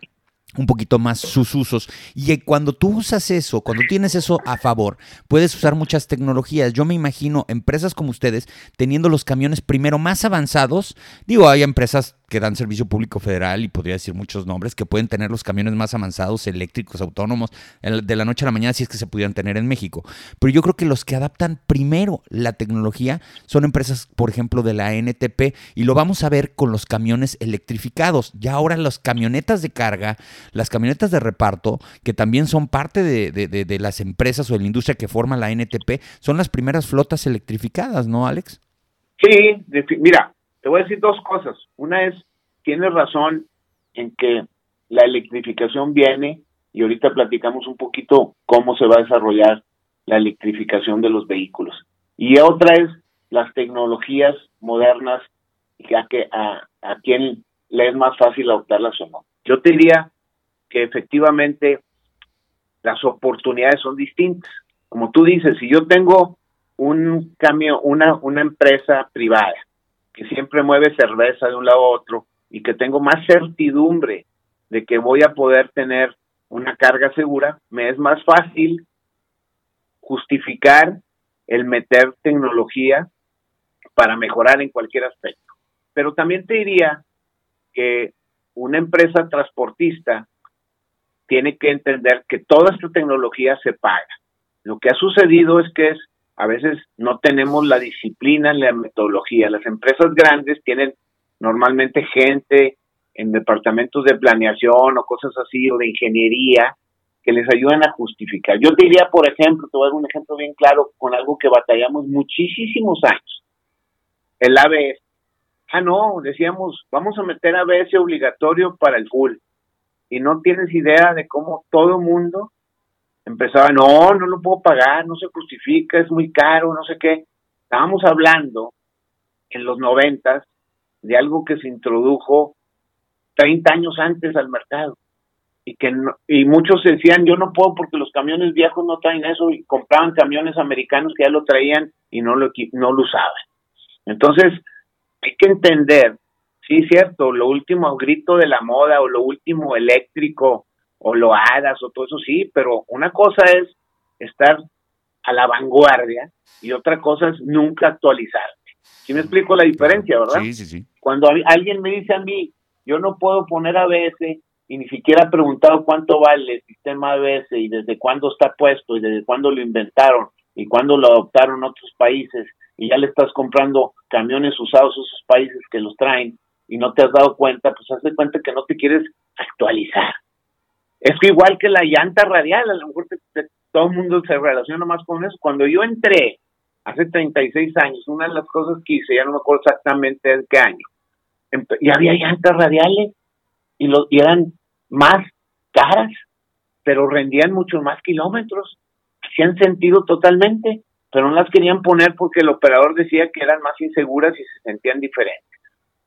un poquito más sus usos. Y cuando tú usas eso, cuando tienes eso a favor, puedes usar muchas tecnologías. Yo me imagino empresas como ustedes teniendo los camiones primero más avanzados. Digo, hay empresas que dan servicio público federal y podría decir muchos nombres, que pueden tener los camiones más avanzados, eléctricos, autónomos, de la noche a la mañana, si es que se pudieran tener en México. Pero yo creo que los que adaptan primero la tecnología son empresas, por ejemplo, de la NTP, y lo vamos a ver con los camiones electrificados. Ya ahora las camionetas de carga, las camionetas de reparto, que también son parte de, de las empresas o de la industria que forma la NTP, son las primeras flotas electrificadas, ¿no, Alex? Sí, mira, te voy a decir dos cosas. Una es, tienes razón en que la electrificación viene y ahorita platicamos un poquito cómo se va a desarrollar la electrificación de los vehículos. Y otra es las tecnologías modernas y a, que, a, a quién le es más fácil adoptarlas o no. Yo te diría que efectivamente las oportunidades son distintas. Como tú dices, si yo tengo un cambio, una, una empresa privada que siempre mueve cerveza de un lado a otro y que tengo más certidumbre de que voy a poder tener una carga segura, me es más fácil justificar el meter tecnología para mejorar en cualquier aspecto. Pero también te diría que una empresa transportista tiene que entender que toda esta tecnología se paga. Lo que ha sucedido es que es a veces no tenemos la disciplina la metodología. Las empresas grandes tienen normalmente gente en departamentos de planeación o cosas así o de ingeniería que les ayudan a justificar. Yo diría, por ejemplo, te voy a dar un ejemplo bien claro con algo que batallamos muchísimos años. El ABS. Ah, no, decíamos, vamos a meter ABS obligatorio para el full. y no tienes idea de cómo todo mundo empezaba, no, no lo puedo pagar, no se justifica, es muy caro, no sé qué. Estábamos hablando en los noventas de algo que se introdujo 30 años antes al mercado y que y muchos decían yo no puedo porque los camiones viejos no traen eso y compraban camiones americanos que ya lo traían y no lo no lo usaban entonces hay que entender sí cierto lo último grito de la moda o lo último eléctrico o lo hadas o todo eso sí pero una cosa es estar a la vanguardia y otra cosa es nunca actualizarte ¿Sí me explico la diferencia, verdad? Sí, sí, sí. Cuando alguien me dice a mí, yo no puedo poner ABS y ni siquiera he preguntado cuánto vale el sistema ABS y desde cuándo está puesto y desde cuándo lo inventaron y cuándo lo adoptaron otros países y ya le estás comprando camiones usados a esos países que los traen y no te has dado cuenta, pues haz de cuenta que no te quieres actualizar. Es igual que la llanta radial, a lo mejor todo el mundo se relaciona más con eso. Cuando yo entré hace 36 años, una de las cosas que hice, ya no me acuerdo exactamente en qué año, ya había llantas radiales y, los, y eran más caras, pero rendían muchos más kilómetros, hacían sentido totalmente, pero no las querían poner porque el operador decía que eran más inseguras y se sentían diferentes.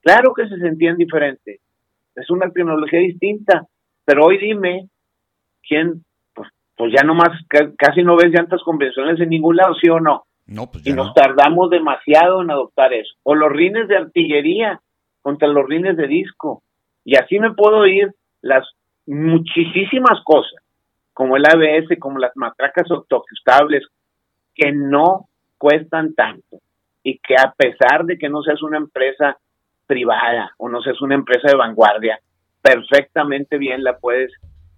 Claro que se sentían diferentes, es una tecnología distinta, pero hoy dime, ¿quién? Pues, pues ya nomás casi no ves llantas convencionales en ningún lado, ¿sí o no? Pues y nos tardamos demasiado en adoptar eso. O los rines de artillería contra los rines de disco. Y así me puedo ir las muchísimas cosas, como el ABS, como las matracas autoajustables, que no cuestan tanto. Y que a pesar de que no seas una empresa privada o no seas una empresa de vanguardia, perfectamente bien la puedes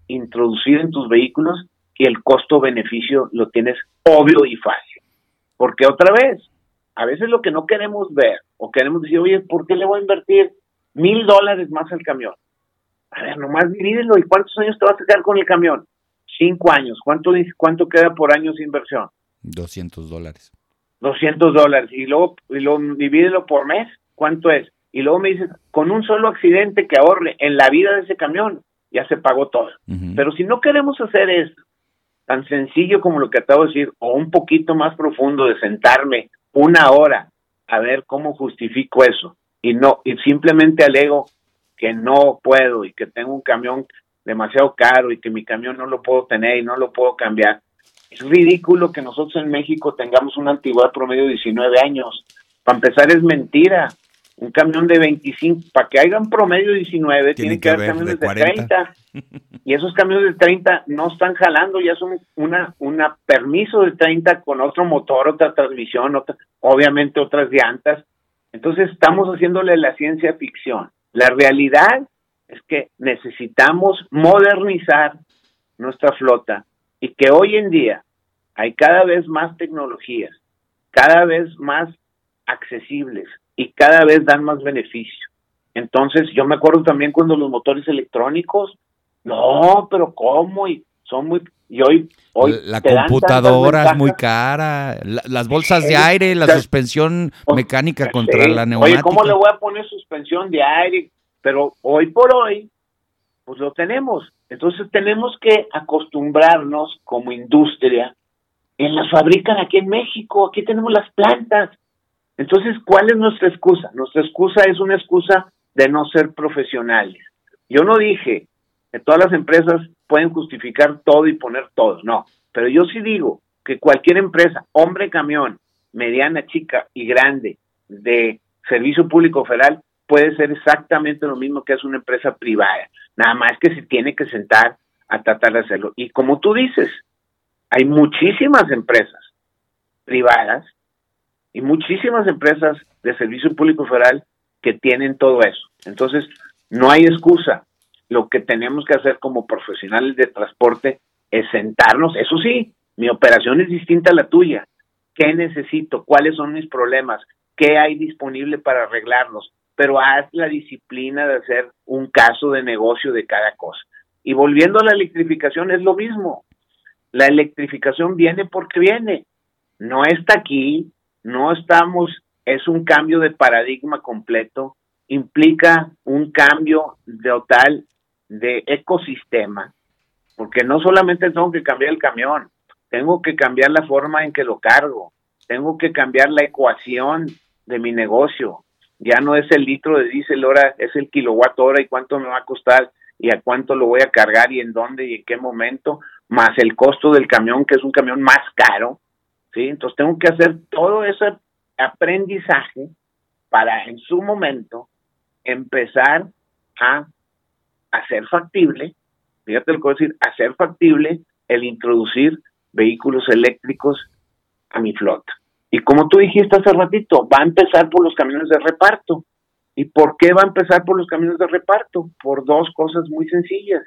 introducir en tus vehículos y el costo-beneficio lo tienes obvio y fácil. Porque otra vez, a veces lo que no queremos ver o queremos decir, oye, ¿por qué le voy a invertir mil dólares más al camión? A ver, nomás divídelo. ¿Y cuántos años te vas a quedar con el camión? Cinco años. ¿Cuánto, cuánto queda por año de inversión? 200 dólares. 200 dólares. Y luego, y luego divídelo por mes. ¿Cuánto es? Y luego me dices, con un solo accidente que ahorre en la vida de ese camión, ya se pagó todo. Pero si no queremos hacer eso, tan sencillo como lo que acabo de decir, o un poquito más profundo de sentarme una hora a ver cómo justifico eso y no y simplemente alego que no puedo y que tengo un camión demasiado caro y que mi camión no lo puedo tener y no lo puedo cambiar. Es ridículo que nosotros en México tengamos una antigüedad promedio de 19 años. Para empezar es mentira un camión de 25, para que haya un promedio de 19, tienen que haber camiones de, 30. Y esos camiones de 30 no están jalando, ya son una, una permiso de 30 con otro motor, otra transmisión, otra, obviamente otras llantas. Entonces estamos haciéndole la ciencia ficción. La realidad es que necesitamos modernizar nuestra flota y que hoy en día hay cada vez más tecnologías, cada vez más accesibles, y cada vez dan más beneficio. Entonces, yo me acuerdo también cuando los motores electrónicos, no, pero ¿cómo? Y son muy y hoy hoy la computadora es muy cara, las bolsas de aire, la suspensión mecánica contra la neumática. Oye, ¿cómo le voy a poner suspensión de aire? Pero hoy por hoy pues lo tenemos. Entonces tenemos que acostumbrarnos como industria en las fabrican aquí en México, aquí tenemos las plantas. Entonces, ¿cuál es nuestra excusa? Nuestra excusa es una excusa de no ser profesionales. Yo no dije que todas las empresas pueden justificar todo y poner todo, no, pero yo sí digo que cualquier empresa, hombre camión, mediana, chica y grande, de servicio público federal, puede ser exactamente lo mismo que es una empresa privada. Nada más que se tiene que sentar a tratar de hacerlo. Y como tú dices, hay muchísimas empresas privadas y muchísimas empresas de servicio público federal que tienen todo eso. Entonces, no hay excusa. Lo que tenemos que hacer como profesionales de transporte es sentarnos, eso sí, mi operación es distinta a la tuya. ¿Qué necesito? ¿Cuáles son mis problemas? ¿Qué hay disponible para arreglarlos? Pero haz la disciplina de hacer un caso de negocio de cada cosa. Y volviendo a la electrificación, es lo mismo. La electrificación viene porque viene. No está aquí, no estamos, es un cambio de paradigma completo, implica un cambio total de ecosistema, porque no solamente tengo que cambiar el camión, tengo que cambiar la forma en que lo cargo, tengo que cambiar la ecuación de mi negocio. Ya no es el litro de diésel hora, es el kilowatt hora y cuánto me va a costar y a cuánto lo voy a cargar y en dónde y en qué momento, más el costo del camión, que es un camión más caro, ¿sí? Entonces tengo que hacer todo ese aprendizaje para en su momento empezar a hacer factible, fíjate lo que voy a decir, hacer factible el introducir vehículos eléctricos a mi flota. Y como tú dijiste hace ratito, va a empezar por los camiones de reparto. ¿Y por qué va a empezar por los camiones de reparto? Por dos cosas muy sencillas.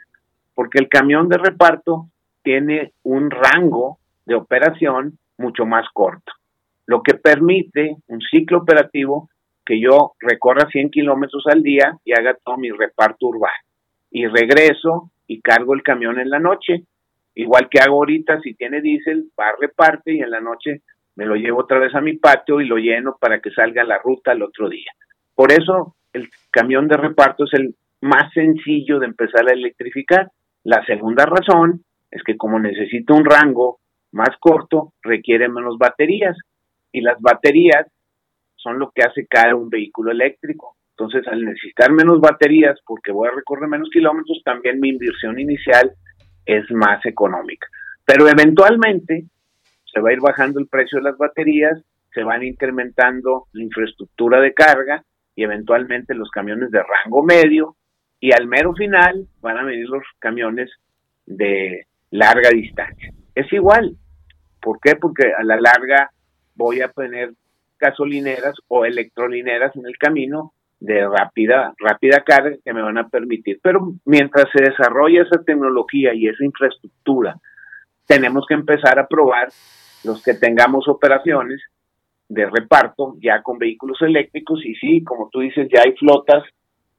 Porque el camión de reparto tiene un rango de operación mucho más corto, lo que permite un ciclo operativo que yo recorra 100 kilómetros al día y haga todo mi reparto urbano. Y regreso y cargo el camión en la noche, igual que hago ahorita, si tiene diésel, va reparte y en la noche me lo llevo otra vez a mi patio y lo lleno para que salga la ruta el otro día. Por eso el camión de reparto es el más sencillo de empezar a electrificar. La segunda razón es que como necesito un rango más corto, requiere menos baterías y las baterías son lo que hace caer un vehículo eléctrico. Entonces, al necesitar menos baterías, porque voy a recorrer menos kilómetros, también mi inversión inicial es más económica. Pero eventualmente se va a ir bajando el precio de las baterías, se van incrementando la infraestructura de carga y eventualmente los camiones de rango medio y al mero final van a venir los camiones de larga distancia. Es igual. ¿Por qué? Porque a la larga voy a tener gasolineras o electrolineras en el camino de rápida, rápida carga que me van a permitir. Pero mientras se desarrolla esa tecnología y esa infraestructura, tenemos que empezar a probar los que tengamos operaciones de reparto ya con vehículos eléctricos y sí, como tú dices, ya hay flotas,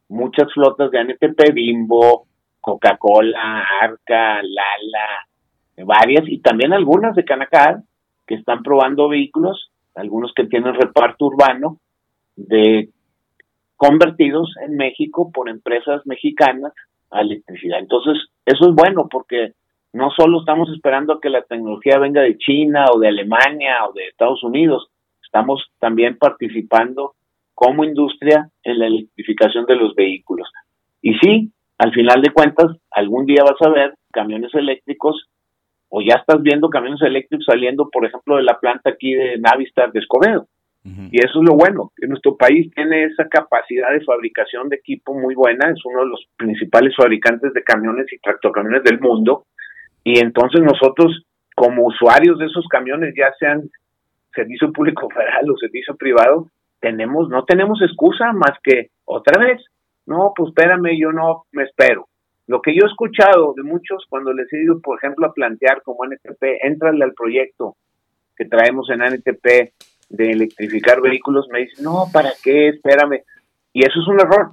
muchas flotas de NTP, Bimbo, Coca-Cola, Arca, Lala, varias y también algunas de Canacar que están probando vehículos algunos que tienen reparto urbano, de convertidos en México por empresas mexicanas a electricidad. Entonces, eso es bueno porque no solo estamos esperando a que la tecnología venga de China o de Alemania o de Estados Unidos, estamos también participando como industria en la electrificación de los vehículos. Y sí, al final de cuentas, algún día vas a ver camiones eléctricos o ya estás viendo camiones eléctricos saliendo, por ejemplo, de la planta aquí de Navistar de Escobedo. Y eso es lo bueno, que nuestro país tiene esa capacidad de fabricación de equipo muy buena, es uno de los principales fabricantes de camiones y tractocamiones del mundo, y entonces nosotros, como usuarios de esos camiones, ya sean servicio público federal o servicio privado, tenemos, no tenemos excusa más que otra vez, no, pues espérame, yo no me espero. Lo que yo he escuchado de muchos cuando les he ido, por ejemplo, a plantear como NTP, entrale al proyecto que traemos en NTP de electrificar vehículos, me dicen, no, ¿para qué? Espérame. Y eso es un error.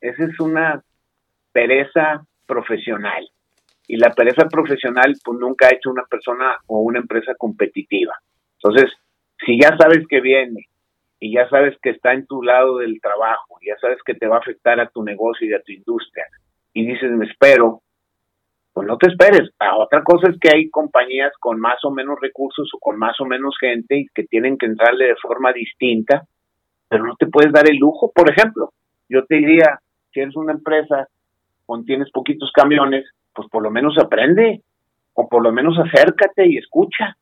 Esa es una pereza profesional. Y la pereza profesional, pues nunca ha hecho una persona o una empresa competitiva. Entonces, si ya sabes que viene y ya sabes que está en tu lado del trabajo, ya sabes que te va a afectar a tu negocio y a tu industria, y dices, me espero, pues no te esperes. Ah, otra cosa es que hay compañías con más o menos recursos o con más o menos gente y que tienen que entrarle de forma distinta, pero no te puedes dar el lujo. Por ejemplo, yo te diría, si eres una empresa con tienes poquitos camiones, pues por lo menos aprende o por lo menos acércate y escucha.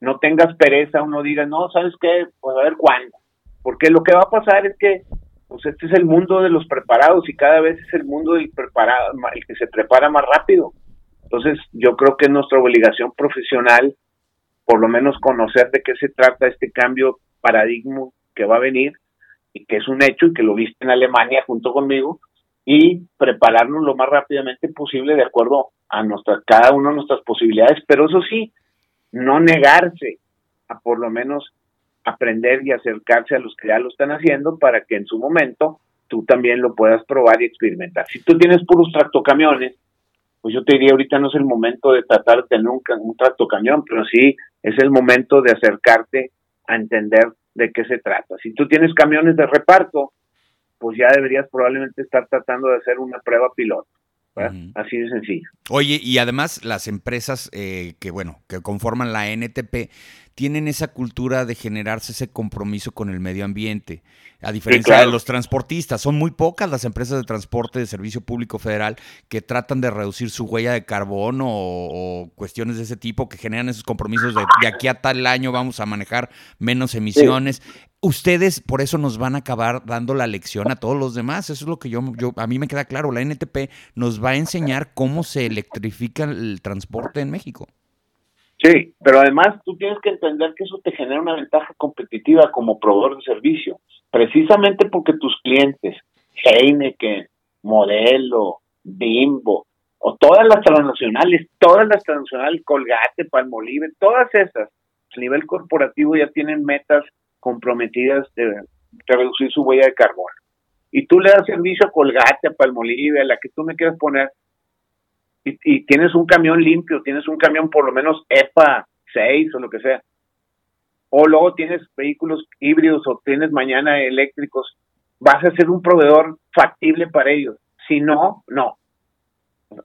No tengas pereza o no digas, no, ¿sabes qué? Pues a ver cuándo. Porque lo que va a pasar es que pues este es el mundo de los preparados y cada vez es el mundo del preparado, el que se prepara más rápido. Entonces, yo creo que es nuestra obligación profesional, por lo menos conocer de qué se trata este cambio paradigma que va a venir y que es un hecho y que lo viste en Alemania junto conmigo y prepararnos lo más rápidamente posible de acuerdo a nuestra, cada una de nuestras posibilidades, pero eso sí, no negarse a por lo menos aprender y acercarse a los que ya lo están haciendo para que en su momento tú también lo puedas probar y experimentar. Si tú tienes puros tractocamiones, pues yo te diría ahorita no es el momento de tratar de un, un tractocamión, pero sí es el momento de acercarte a entender de qué se trata. Si tú tienes camiones de reparto, pues ya deberías probablemente estar tratando de hacer una prueba piloto. Así de sencillo. Oye, y además las empresas eh, que, bueno, que conforman la NTP tienen esa cultura de generarse ese compromiso con el medio ambiente, a diferencia de los transportistas. Son muy pocas las empresas de transporte de servicio público federal que tratan de reducir su huella de carbono o, cuestiones de ese tipo, que generan esos compromisos de, de aquí a tal año vamos a manejar menos emisiones ustedes por eso nos van a acabar dando la lección a todos los demás. Eso es lo que yo, a mí me queda claro. La NTP nos va a enseñar cómo se electrifica el transporte en México. Sí, pero además tú tienes que entender que eso te genera una ventaja competitiva como proveedor de servicio, precisamente porque tus clientes, Heineken, Modelo, Bimbo, o todas las transnacionales, todas las transnacionales, Colgate, Palmolive, todas esas, a nivel corporativo ya tienen metas comprometidas de, reducir su huella de carbono. Y tú le das servicio a Colgate, a Palmolive, a la que tú me quieras poner, y, tienes un camión limpio, tienes un camión por lo menos EPA 6 o lo que sea, o luego tienes vehículos híbridos o tienes mañana eléctricos, vas a ser un proveedor factible para ellos. Si no, no.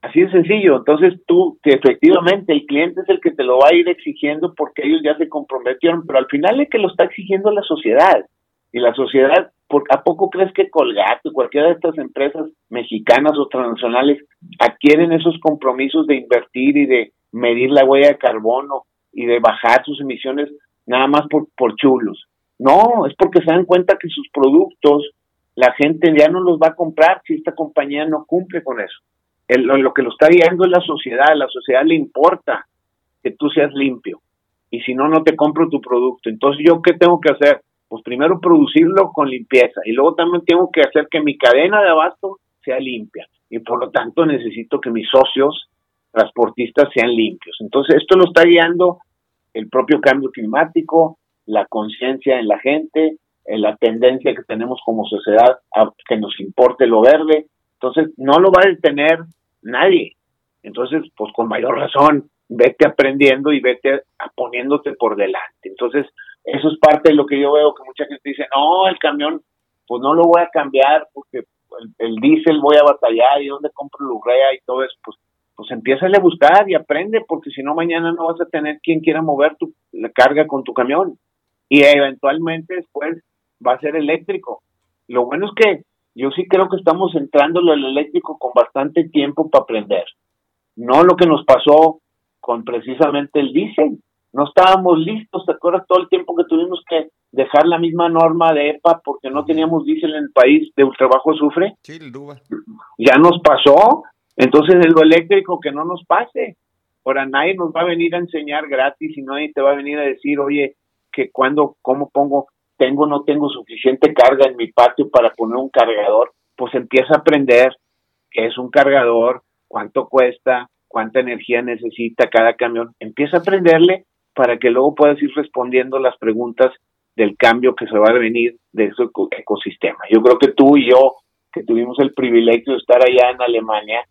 Así de sencillo. Entonces tú, que efectivamente el cliente es el que te lo va a ir exigiendo porque ellos ya se comprometieron, pero al final es que lo está exigiendo la sociedad. Y la sociedad, ¿a poco crees que Colgate, cualquiera de estas empresas mexicanas o transnacionales adquieren esos compromisos de invertir y de medir la huella de carbono y de bajar sus emisiones nada más por, por chulos? No, es porque se dan cuenta que sus productos la gente ya no los va a comprar si esta compañía no cumple con eso lo que lo está guiando es la sociedad, a la sociedad le importa que tú seas limpio y si no, no te compro tu producto. Entonces, ¿yo qué tengo que hacer? Pues primero producirlo con limpieza y luego también tengo que hacer que mi cadena de abasto sea limpia y por lo tanto necesito que mis socios transportistas sean limpios. Entonces, esto lo está guiando el propio cambio climático, la conciencia en la gente, en la tendencia que tenemos como sociedad a que nos importe lo verde. Entonces, no lo va a detener nadie. Entonces, pues con mayor razón, vete aprendiendo y vete poniéndote por delante. Entonces, eso es parte de lo que yo veo que mucha gente dice, no, el camión, pues no lo voy a cambiar porque el, diésel voy a batallar y dónde compro el urea y todo eso, pues pues empieza a buscar y aprende, porque si no mañana no vas a tener quien quiera mover tu la carga con tu camión. Y eventualmente después va a ser eléctrico. Lo bueno es que yo sí creo que estamos entrando en el eléctrico con bastante tiempo para aprender. No lo que nos pasó con precisamente el diésel. No estábamos listos, ¿te acuerdas todo el tiempo que tuvimos que dejar la misma norma de EPA porque no teníamos diésel en el país de ultrabajo azufre? Sí, el Ya nos pasó. Entonces, en lo eléctrico que no nos pase. Ahora, nadie nos va a venir a enseñar gratis y nadie te va a venir a decir, oye, que cuando, cómo pongo tengo o no tengo suficiente carga en mi patio para poner un cargador, pues empieza a aprender qué es un cargador, cuánto cuesta, cuánta energía necesita cada camión. Empieza a aprenderle para que luego puedas ir respondiendo las preguntas del cambio que se va a venir de ese ecosistema. Yo creo que tú y yo, que tuvimos el privilegio de estar allá en Alemania,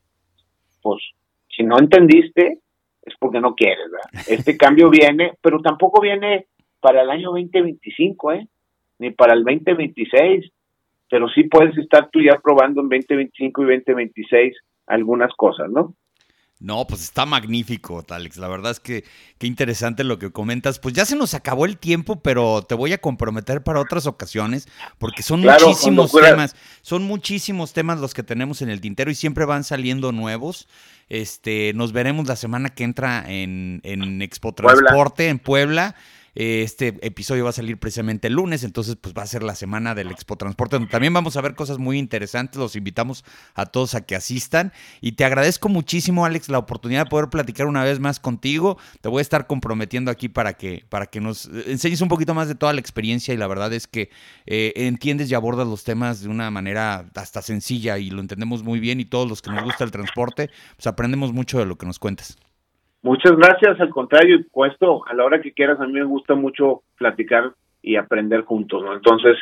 pues si no entendiste, es porque no quieres, ¿verdad? Este cambio viene, pero tampoco viene para el año 2025, ¿eh? Ni para el 2026, pero sí puedes estar tú ya probando en 2025 y 2026 algunas cosas, ¿no? No, pues está magnífico, Alex. La verdad es que qué interesante lo que comentas. Pues ya se nos acabó el tiempo, pero te voy a comprometer para otras ocasiones, porque son muchísimos temas, son muchísimos temas los que tenemos en el tintero y siempre van saliendo nuevos. Este, nos veremos la semana que entra en, en Expo Transporte en Puebla. Este episodio va a salir precisamente el lunes, entonces pues va a ser la semana del Expo Transporte, también vamos a ver cosas muy interesantes. Los invitamos a todos a que asistan. Y te agradezco muchísimo, Alex, la oportunidad de poder platicar una vez más contigo. Te voy a estar comprometiendo aquí para que, para que nos enseñes un poquito más de toda la experiencia y la verdad es que eh, entiendes y abordas los temas de una manera hasta sencilla y lo entendemos muy bien y todos los que nos gusta el transporte, pues aprendemos mucho de lo que nos cuentas. Muchas gracias, al contrario, puesto a la hora que quieras, a mí me gusta mucho platicar y aprender juntos, ¿no? Entonces,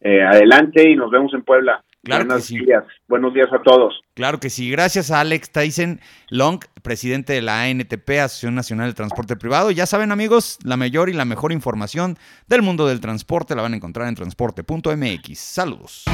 eh, adelante y nos vemos en Puebla. Claro Buenos días. Buenos días a todos. Claro que sí. Gracias a Alex Tyson Long, presidente de la ANTP, Asociación Nacional de Transporte Privado. Ya saben, amigos, la mayor y la mejor información del mundo del transporte la van a encontrar en transporte.mx. Saludos.